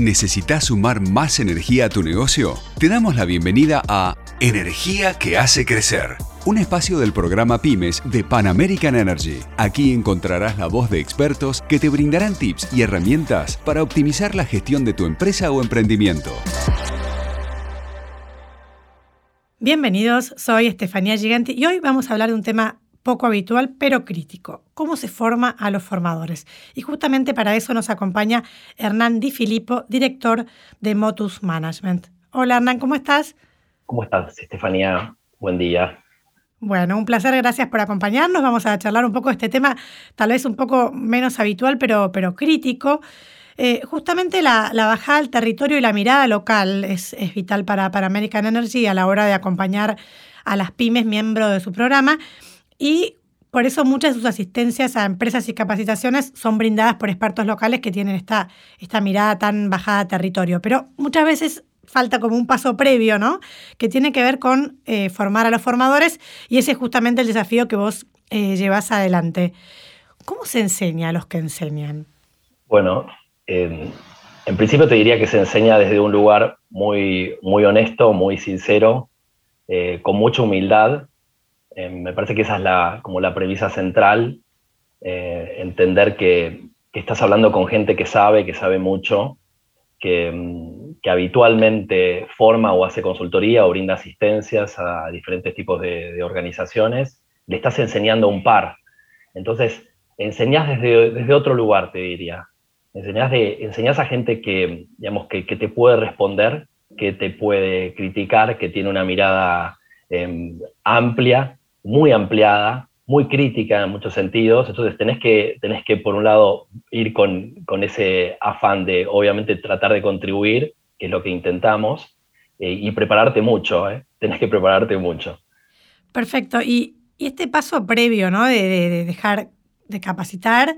¿Necesitas sumar más energía a tu negocio? Te damos la bienvenida a Energía que hace crecer, un espacio del programa Pymes de Pan American Energy. Aquí encontrarás la voz de expertos que te brindarán tips y herramientas para optimizar la gestión de tu empresa o emprendimiento. Bienvenidos, soy Estefanía Gigante y hoy vamos a hablar de un tema poco habitual, pero crítico. ¿Cómo se forma a los formadores? Y justamente para eso nos acompaña Hernán Di Filippo, director de Motus Management. Hola Hernán, ¿cómo estás? ¿Cómo estás, Estefanía? Buen día. Bueno, un placer, gracias por acompañarnos. Vamos a charlar un poco de este tema, tal vez un poco menos habitual, pero, pero crítico. Eh, justamente la, bajada al territorio y la mirada local es, es vital para, para American Energy a la hora de acompañar a las pymes miembros de su programa y por eso muchas de sus asistencias a empresas y capacitaciones son brindadas por expertos locales que tienen esta, esta mirada tan bajada territorio. Pero muchas veces falta como un paso previo, ¿no? Que tiene que ver con eh, formar a los formadores y ese es justamente el desafío que vos eh, llevas adelante. ¿Cómo se enseña a los que enseñan? Bueno, en principio te diría que se enseña desde un lugar muy, muy honesto, muy sincero, eh, con mucha humildad eh, me parece que esa es la, como la premisa central, eh, entender que, estás hablando con gente que sabe, que sabe mucho, que, mm, que, habitualmente forma o hace consultoría o brinda asistencias a diferentes tipos de, organizaciones, le estás enseñando un par. Entonces, enseñás desde, desde otro lugar, te diría. Enseñás, de, a gente que, digamos, que, que, te puede responder, que te puede criticar, que tiene una mirada em, amplia muy ampliada, muy crítica en muchos sentidos, entonces tenés que, tenés que por un lado, ir con, ese afán de, obviamente, tratar de contribuir, que es lo que intentamos, eh, y prepararte mucho, ¿eh? tenés que prepararte mucho. Perfecto, y, este paso previo, ¿no? De, dejar de capacitar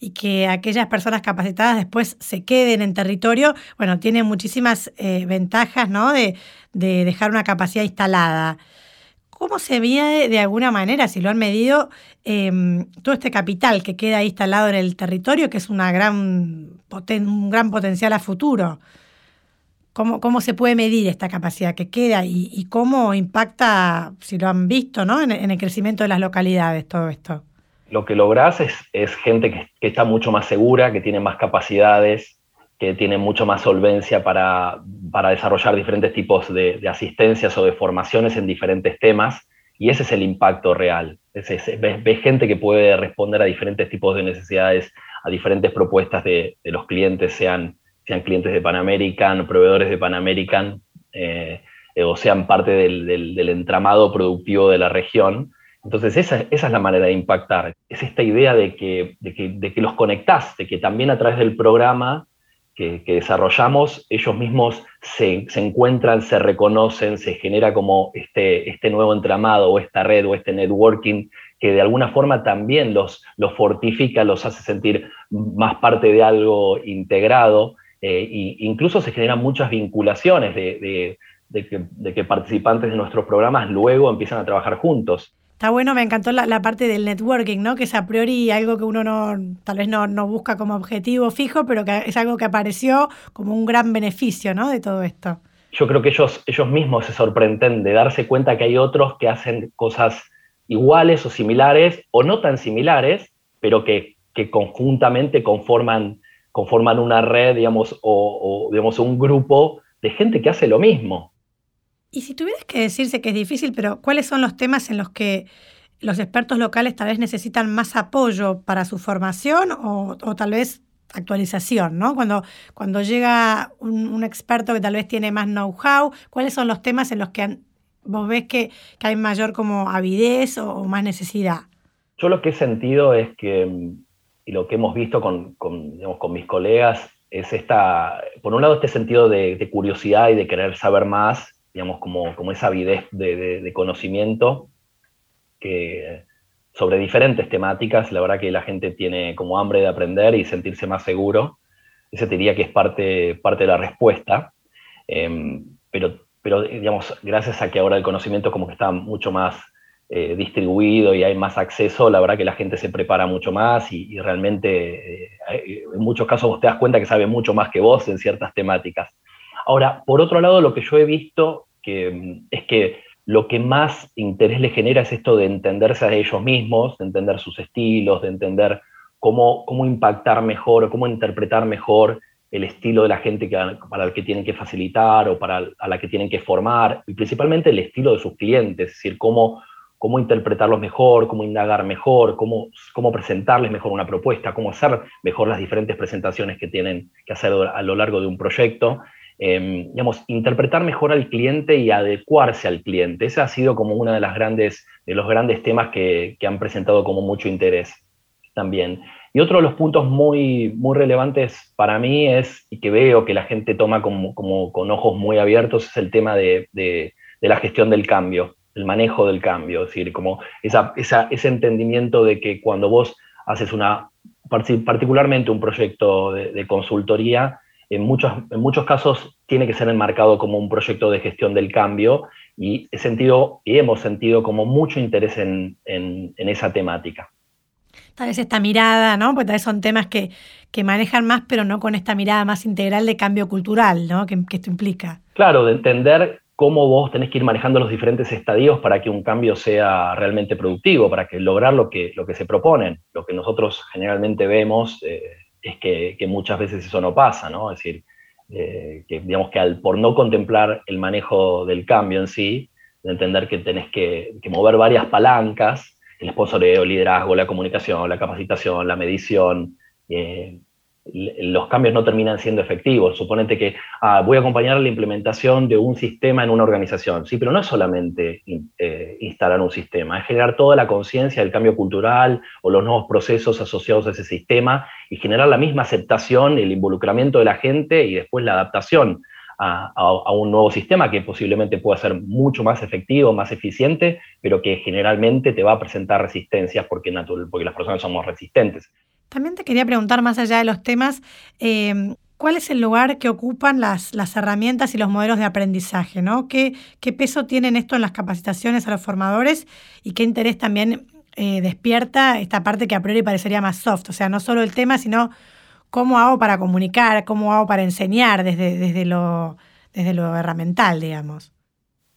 y que aquellas personas capacitadas después se queden en territorio, bueno, tiene muchísimas eh, ventajas, ¿no? De, de dejar una capacidad instalada. ¿Cómo se mide de alguna manera, si lo han medido, em, todo este capital que queda instalado en el territorio, que es una gran un gran potencial a futuro? ¿Cómo, ¿Cómo, se puede medir esta capacidad que queda y, cómo impacta, si lo han visto, ¿no? en, el crecimiento de las localidades todo esto? Lo que lográs es, gente que, está mucho más segura, que tiene más capacidades, que tiene mucho más solvencia para, para desarrollar diferentes tipos de, asistencias o de formaciones en diferentes temas, y ese es el impacto real. ves, gente que puede responder a diferentes tipos de necesidades, a diferentes propuestas de, los clientes, sean, sean clientes de Pan American, proveedores de Pan American, eh, o sean parte del, del, entramado productivo de la región. Entonces, esa, esa, es la manera de impactar. Es esta idea de que, de que, de que los conectás, de que también a través del programa que, desarrollamos, ellos mismos se, encuentran, se reconocen, se genera como este, este nuevo entramado o esta red o este networking que de alguna forma también los, los fortifica, los hace sentir más parte de algo integrado, e incluso se generan muchas vinculaciones de, que, de que participantes de nuestros programas luego empiezan a trabajar juntos. Está bueno, me encantó la, parte del networking, ¿no? Que es a priori algo que uno no, tal vez no, no, busca como objetivo fijo, pero que es algo que apareció como un gran beneficio, ¿no? De todo esto. Yo creo que ellos, ellos mismos se sorprenden de darse cuenta que hay otros que hacen cosas iguales o similares, o no tan similares, pero que, que conjuntamente conforman, conforman una red, digamos, o, o digamos, un grupo de gente que hace lo mismo. Y si tuvieras que decirse que es difícil, pero ¿cuáles son los temas en los que los expertos locales tal vez necesitan más apoyo para su formación o, tal vez actualización, ¿no? Cuando, cuando llega un, experto que tal vez tiene más know-how, ¿cuáles son los temas en los que vos ves que, hay mayor como avidez o, más necesidad? Yo lo que he sentido es que, y lo que hemos visto con, con, mis colegas, es esta, por un lado, este sentido de curiosidad y de querer saber más, digamos, como, como esa avidez de, conocimiento que, sobre diferentes temáticas. La verdad que la gente tiene como hambre de aprender y sentirse más seguro. Ese te diría que es parte, parte de la respuesta. Em, pero, pero, digamos, gracias a que ahora el conocimiento como que está mucho más eh, distribuido y hay más acceso, la verdad que la gente se prepara mucho más y, realmente eh, en muchos casos vos te das cuenta que sabe mucho más que vos en ciertas temáticas. Ahora, por otro lado, lo que yo he visto que, mm, es que lo que más interés le genera es esto de entenderse a ellos mismos, de entender sus estilos, de entender cómo, cómo impactar mejor, cómo interpretar mejor el estilo de la gente que, para el que tienen que facilitar o para a la que tienen que formar, y principalmente el estilo de sus clientes, es decir, cómo, cómo interpretarlos mejor, cómo indagar mejor, cómo, cómo presentarles mejor una propuesta, cómo hacer mejor las diferentes presentaciones que tienen que hacer a lo largo de un proyecto. Em, digamos, interpretar mejor al cliente y adecuarse al cliente. Ese ha sido como uno de, las grandes, de los grandes temas que, que han presentado como mucho interés también. Y otro de los puntos muy, muy relevantes para mí es, y que veo que la gente toma como, como con ojos muy abiertos, es el tema de, de, de la gestión del cambio el manejo del cambio, es decir, como esa, ese entendimiento de que cuando vos haces una, particularmente un proyecto de, consultoría, en muchos, en muchos casos tiene que ser enmarcado como un proyecto de gestión del cambio y, he sentido, y hemos sentido como mucho interés en, esa temática. Tal vez esta mirada, ¿no? Porque tal vez son temas que, que, manejan más, pero no con esta mirada más integral de cambio cultural, ¿no? Que, que esto implica. Claro, de entender cómo vos tenés que ir manejando los diferentes estadios para que un cambio sea realmente productivo, para que lograr lo que, lo que se proponen. Lo que nosotros generalmente vemos eh, es que, muchas veces eso no pasa, ¿no? Es decir, eh, que digamos que al, por no contemplar el manejo del cambio en sí, de entender que tenés que, mover varias palancas, el sponsoreo, el liderazgo, la comunicación, la capacitación, la medición, eh, los cambios no terminan siendo efectivos. Suponete que ah, voy a acompañar la implementación de un sistema en una organización. Sí, pero no es solamente eh, instalar un sistema, es generar toda la conciencia del cambio cultural o los nuevos procesos asociados a ese sistema y generar la misma aceptación, el involucramiento de la gente y después la adaptación a, un nuevo sistema que posiblemente pueda ser mucho más efectivo, más eficiente, pero que generalmente te va a presentar resistencias porque, porque las personas somos resistentes. También te quería preguntar, más allá de los temas, em, ¿cuál es el lugar que ocupan las, las, herramientas y los modelos de aprendizaje? ¿no? ¿Qué, ¿Qué, peso tienen esto en las capacitaciones a los formadores y qué interés también eh, despierta esta parte que a priori parecería más soft? O sea, no solo el tema, sino cómo hago para comunicar, cómo hago para enseñar desde, desde, lo, desde lo herramental, digamos.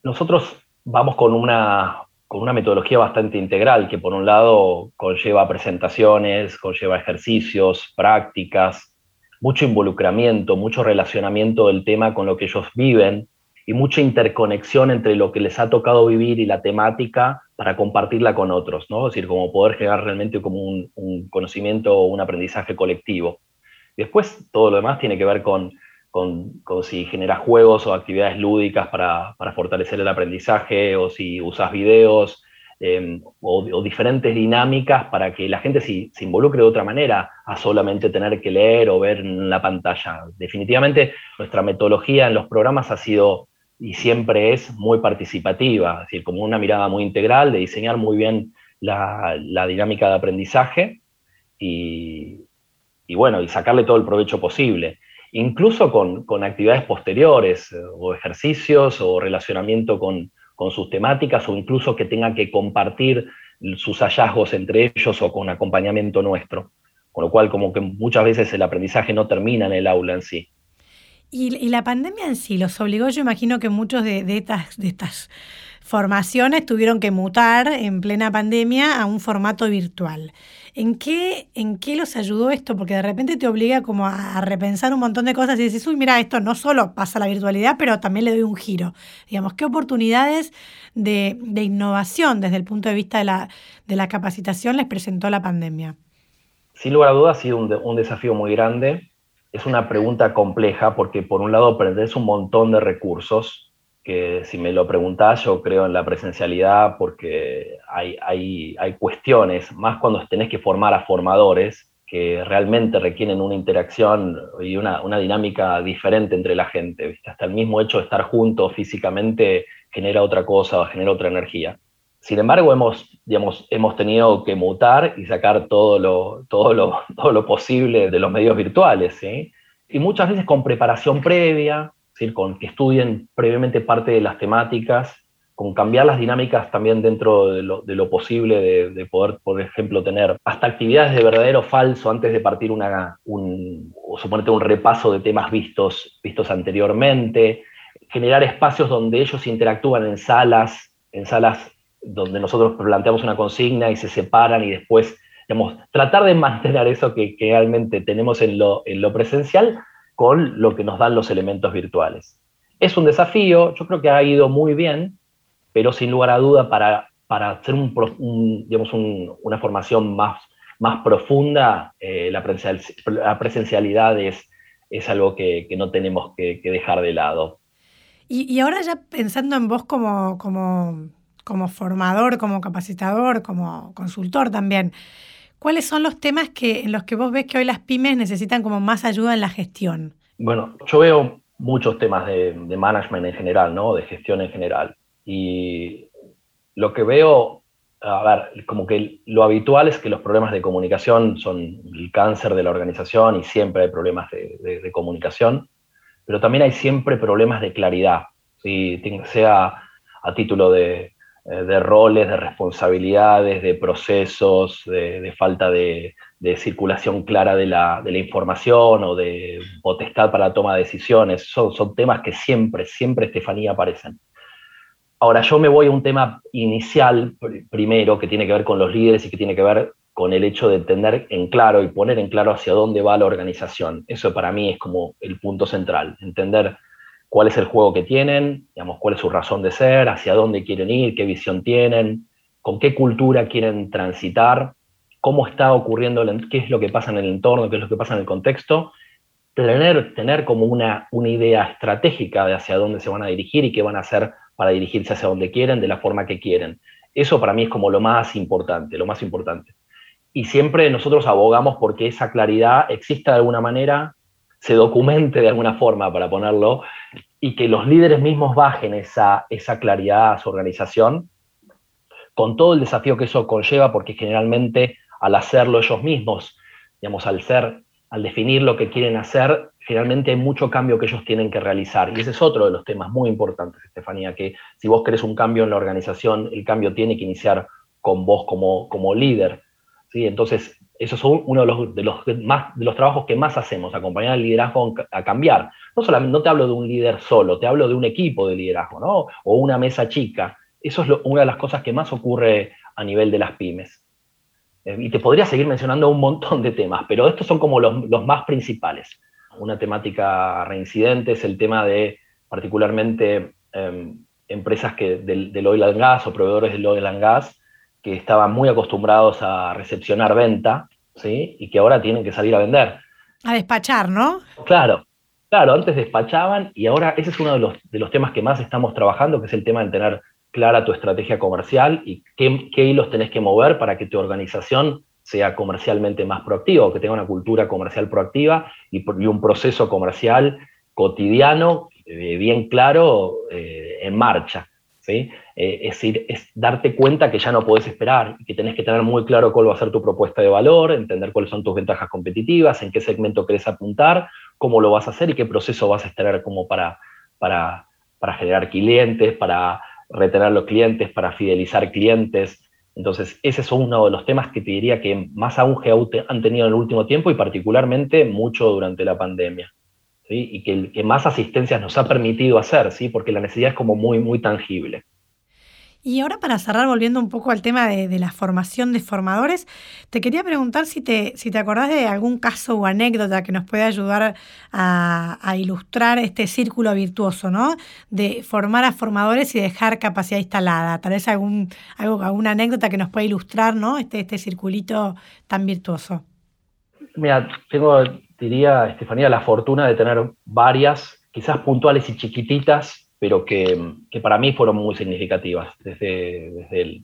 Nosotros vamos con una con una metodología bastante integral, que por un lado conlleva presentaciones, conlleva ejercicios, prácticas, mucho involucramiento, mucho relacionamiento del tema con lo que ellos viven y mucha interconexión entre lo que les ha tocado vivir y la temática para compartirla con otros, ¿no? Es decir, como poder generar realmente como un, un conocimiento o un aprendizaje colectivo. Después, todo lo demás tiene que ver con con, si generas juegos o actividades lúdicas para, fortalecer el aprendizaje, o si usas videos, em, o, diferentes dinámicas para que la gente se, involucre de otra manera a solamente tener que leer o ver en la pantalla. Definitivamente nuestra metodología en los programas ha sido y siempre es muy participativa, es decir, como una mirada muy integral de diseñar muy bien la, dinámica de aprendizaje y, y, bueno, y sacarle todo el provecho posible incluso con, actividades posteriores eh, o ejercicios o relacionamiento con, sus temáticas o incluso que tengan que compartir sus hallazgos entre ellos o con acompañamiento nuestro. Con lo cual, como que muchas veces el aprendizaje no termina en el aula en sí. Y, la pandemia en sí los obligó, yo imagino que muchos de, de, estas, de estas formaciones tuvieron que mutar en plena pandemia a un formato virtual. ¿En qué, ¿En qué los ayudó esto? Porque de repente te obliga como a, repensar un montón de cosas y dices, uy, mira, esto no solo pasa la virtualidad, pero también le doy un giro. Digamos, ¿qué oportunidades de, innovación desde el punto de vista de la, de la, capacitación les presentó la pandemia? Sin lugar a dudas ha sido un, un desafío muy grande. Es una pregunta compleja porque por un lado aprendes un montón de recursos, que si me lo preguntás, yo creo en la presencialidad porque hay, hay, hay cuestiones, más cuando tenés que formar a formadores, que realmente requieren una interacción y una, una dinámica diferente entre la gente. ¿viste? Hasta el mismo hecho de estar juntos físicamente genera otra cosa, genera otra energía. Sin embargo, hemos, digamos, hemos tenido que mutar y sacar todo lo, todo, lo, todo lo posible de los medios virtuales. Y muchas veces con preparación previa, con que estudien previamente parte de las temáticas con cambiar las dinámicas también dentro de lo, posible, de, poder, por ejemplo, tener hasta actividades de verdadero o falso antes de partir una, un, o un repaso de temas vistos, vistos anteriormente, generar espacios donde ellos interactúan en salas, en salas donde nosotros planteamos una consigna y se separan y después, digamos, tratar de mantener eso que, realmente tenemos en lo, en lo presencial con lo que nos dan los elementos virtuales. Es un desafío, yo creo que ha ido muy bien, pero sin lugar a duda para, para hacer un, digamos una formación más, más profunda, eh, la, presencialidad es, es algo que, no tenemos que, dejar de lado. Y, ahora ya pensando en vos como, como formador, como capacitador, como consultor también, ¿cuáles son los temas que, en los que vos ves que hoy las pymes necesitan como más ayuda en la gestión? Bueno, yo veo muchos temas de, de management en general, ¿no? de gestión en general. Y lo que veo, a ver, como que lo habitual es que los problemas de comunicación son el cáncer de la organización y siempre hay problemas de, comunicación, pero también hay siempre problemas de claridad, ¿sí? sea a título de, eh, roles, de responsabilidades, de procesos, de, falta de, circulación clara de la, información o de potestad para la toma de decisiones. Son, son temas que siempre, siempre, Estefanía, aparecen. Ahora yo me voy a un tema inicial primero que tiene que ver con los líderes y que tiene que ver con el hecho de entender en claro y poner en claro hacia dónde va la organización. Eso para mí es como el punto central, entender cuál es el juego que tienen, digamos, cuál es su razón de ser, hacia dónde quieren ir, qué visión tienen, con qué cultura quieren transitar, cómo está ocurriendo, qué es lo que pasa en el entorno, qué es lo que pasa en el contexto, tener, tener como una, una idea estratégica de hacia dónde se van a dirigir y qué van a hacer para dirigirse hacia donde quieren, de la forma que quieren. Eso para mí es como lo más importante, lo más importante. Y siempre nosotros abogamos porque esa claridad exista de alguna manera, se documente de alguna forma, para ponerlo, y que los líderes mismos bajen esa, esa claridad a su organización, con todo el desafío que eso conlleva, porque generalmente al hacerlo ellos mismos, digamos, al ser, al definir lo que quieren hacer, generalmente hay mucho cambio que ellos tienen que realizar. Y ese es otro de los temas muy importantes, Estefanía, que si vos querés un cambio en la organización, el cambio tiene que iniciar con vos como, como líder. ¿sí? Entonces, eso es uno de los, más, de los trabajos que más hacemos, acompañar al liderazgo a cambiar. No solamente no te hablo de un líder solo, te hablo de un equipo de liderazgo, ¿no? O una mesa chica. Eso es una de las cosas que más ocurre a nivel de las pymes. Eh, y te podría seguir mencionando un montón de temas, pero estos son como los, más principales una temática reincidente es el tema de particularmente em, empresas que del, oil and gas o proveedores del oil and gas que estaban muy acostumbrados a recepcionar venta, ¿sí? Y que ahora tienen que salir a vender. A despachar, ¿no? Claro, claro, antes despachaban y ahora ese es uno de los, de los temas que más estamos trabajando, que es el tema de tener clara tu estrategia comercial y qué, qué hilos tenés que mover para que tu organización sea comercialmente más proactivo, que tenga una cultura comercial proactiva y, un proceso comercial cotidiano, eh, bien claro, eh, en marcha. ¿sí? Eh, es decir, es darte cuenta que ya no puedes esperar y que tenés que tener muy claro cuál va a ser tu propuesta de valor, entender cuáles son tus ventajas competitivas, en qué segmento querés apuntar, cómo lo vas a hacer y qué proceso vas a tener como para, para, para generar clientes, para retener los clientes, para fidelizar clientes, entonces, ese es uno de los temas que te diría que más auge han tenido en el último tiempo y particularmente mucho durante la pandemia. Y que, que más asistencias nos ha permitido hacer, ¿sí? porque la necesidad es como muy, muy tangible. Y ahora para cerrar, volviendo un poco al tema de, la formación de formadores, te quería preguntar si te, si te acordás de algún caso o anécdota que nos puede ayudar a, ilustrar este círculo virtuoso, ¿no? De formar a formadores y dejar capacidad instalada. Tal vez algún, alguna anécdota que nos pueda ilustrar, ¿no? Este, este circulito tan virtuoso. Mira, tengo, diría, Estefanía, la fortuna de tener varias, quizás puntuales y chiquititas, pero que, que, para mí fueron muy significativas, desde, desde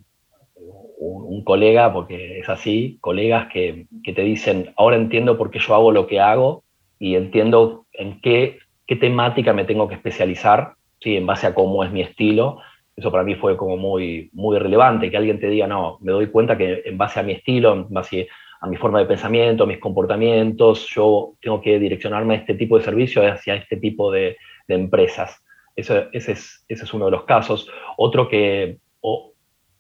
un, colega, porque es así, colegas que, que, te dicen, ahora entiendo por qué yo hago lo que hago y entiendo en qué, qué temática me tengo que especializar, ¿sí? en base a cómo es mi estilo. Eso para mí fue como muy, muy relevante, que alguien te diga, no, me doy cuenta que en base a mi estilo, en base a mi forma de pensamiento, a mis comportamientos, yo tengo que direccionarme a este tipo de servicio, hacia este tipo de empresas. Ese, es, uno de los casos. Otro que,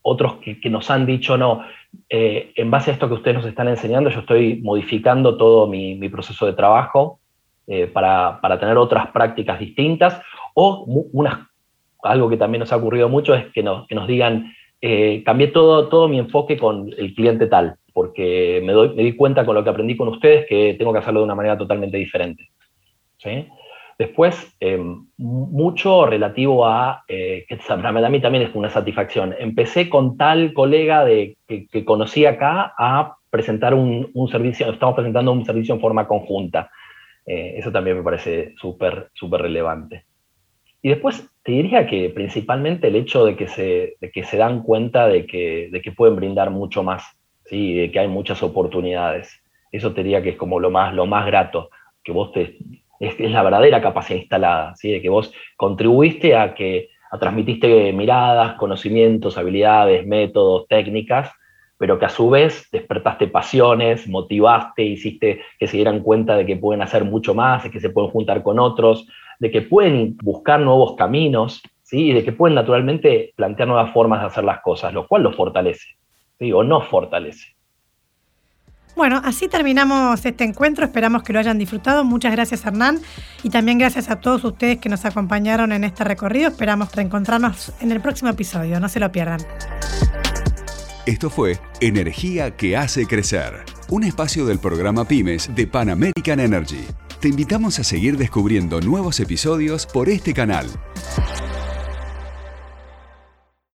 otros que, nos han dicho, no, eh, en base a esto que ustedes nos están enseñando, yo estoy modificando todo mi, proceso de trabajo eh, para, tener otras prácticas distintas. O algo que también nos ha ocurrido mucho es que nos, que nos digan, eh, cambié todo, todo mi enfoque con el cliente tal, porque me, doy, me di cuenta con lo que aprendí con ustedes que tengo que hacerlo de una manera totalmente diferente. ¿sí? Después, eh, mucho relativo a, eh, a mí también es una satisfacción. Empecé con tal colega de, que, conocí acá a presentar un, servicio, estamos presentando un servicio en forma conjunta. Eh, eso también me parece súper, súper relevante. Y después te diría que principalmente el hecho de que se, de que se dan cuenta de que, de que pueden brindar mucho más, ¿sí? de que hay muchas oportunidades. Eso te diría que es como lo más, lo más grato, que vos te, es, la verdadera capacidad instalada, ¿sí? de que vos contribuiste a que a transmitiste miradas, conocimientos, habilidades, métodos, técnicas, pero que a su vez despertaste pasiones, motivaste, hiciste que se dieran cuenta de que pueden hacer mucho más, de que se pueden juntar con otros, de que pueden buscar nuevos caminos, ¿sí? y de que pueden naturalmente plantear nuevas formas de hacer las cosas, lo cual los fortalece, ¿sí? o no fortalece. Bueno, así terminamos este encuentro. Esperamos que lo hayan disfrutado. Muchas gracias, Hernán. Y también gracias a todos ustedes que nos acompañaron en este recorrido. Esperamos reencontrarnos en el próximo episodio. No se lo pierdan. Esto fue Energía que hace crecer, un espacio del programa Pymes de Pan American Energy. Te invitamos a seguir descubriendo nuevos episodios por este canal.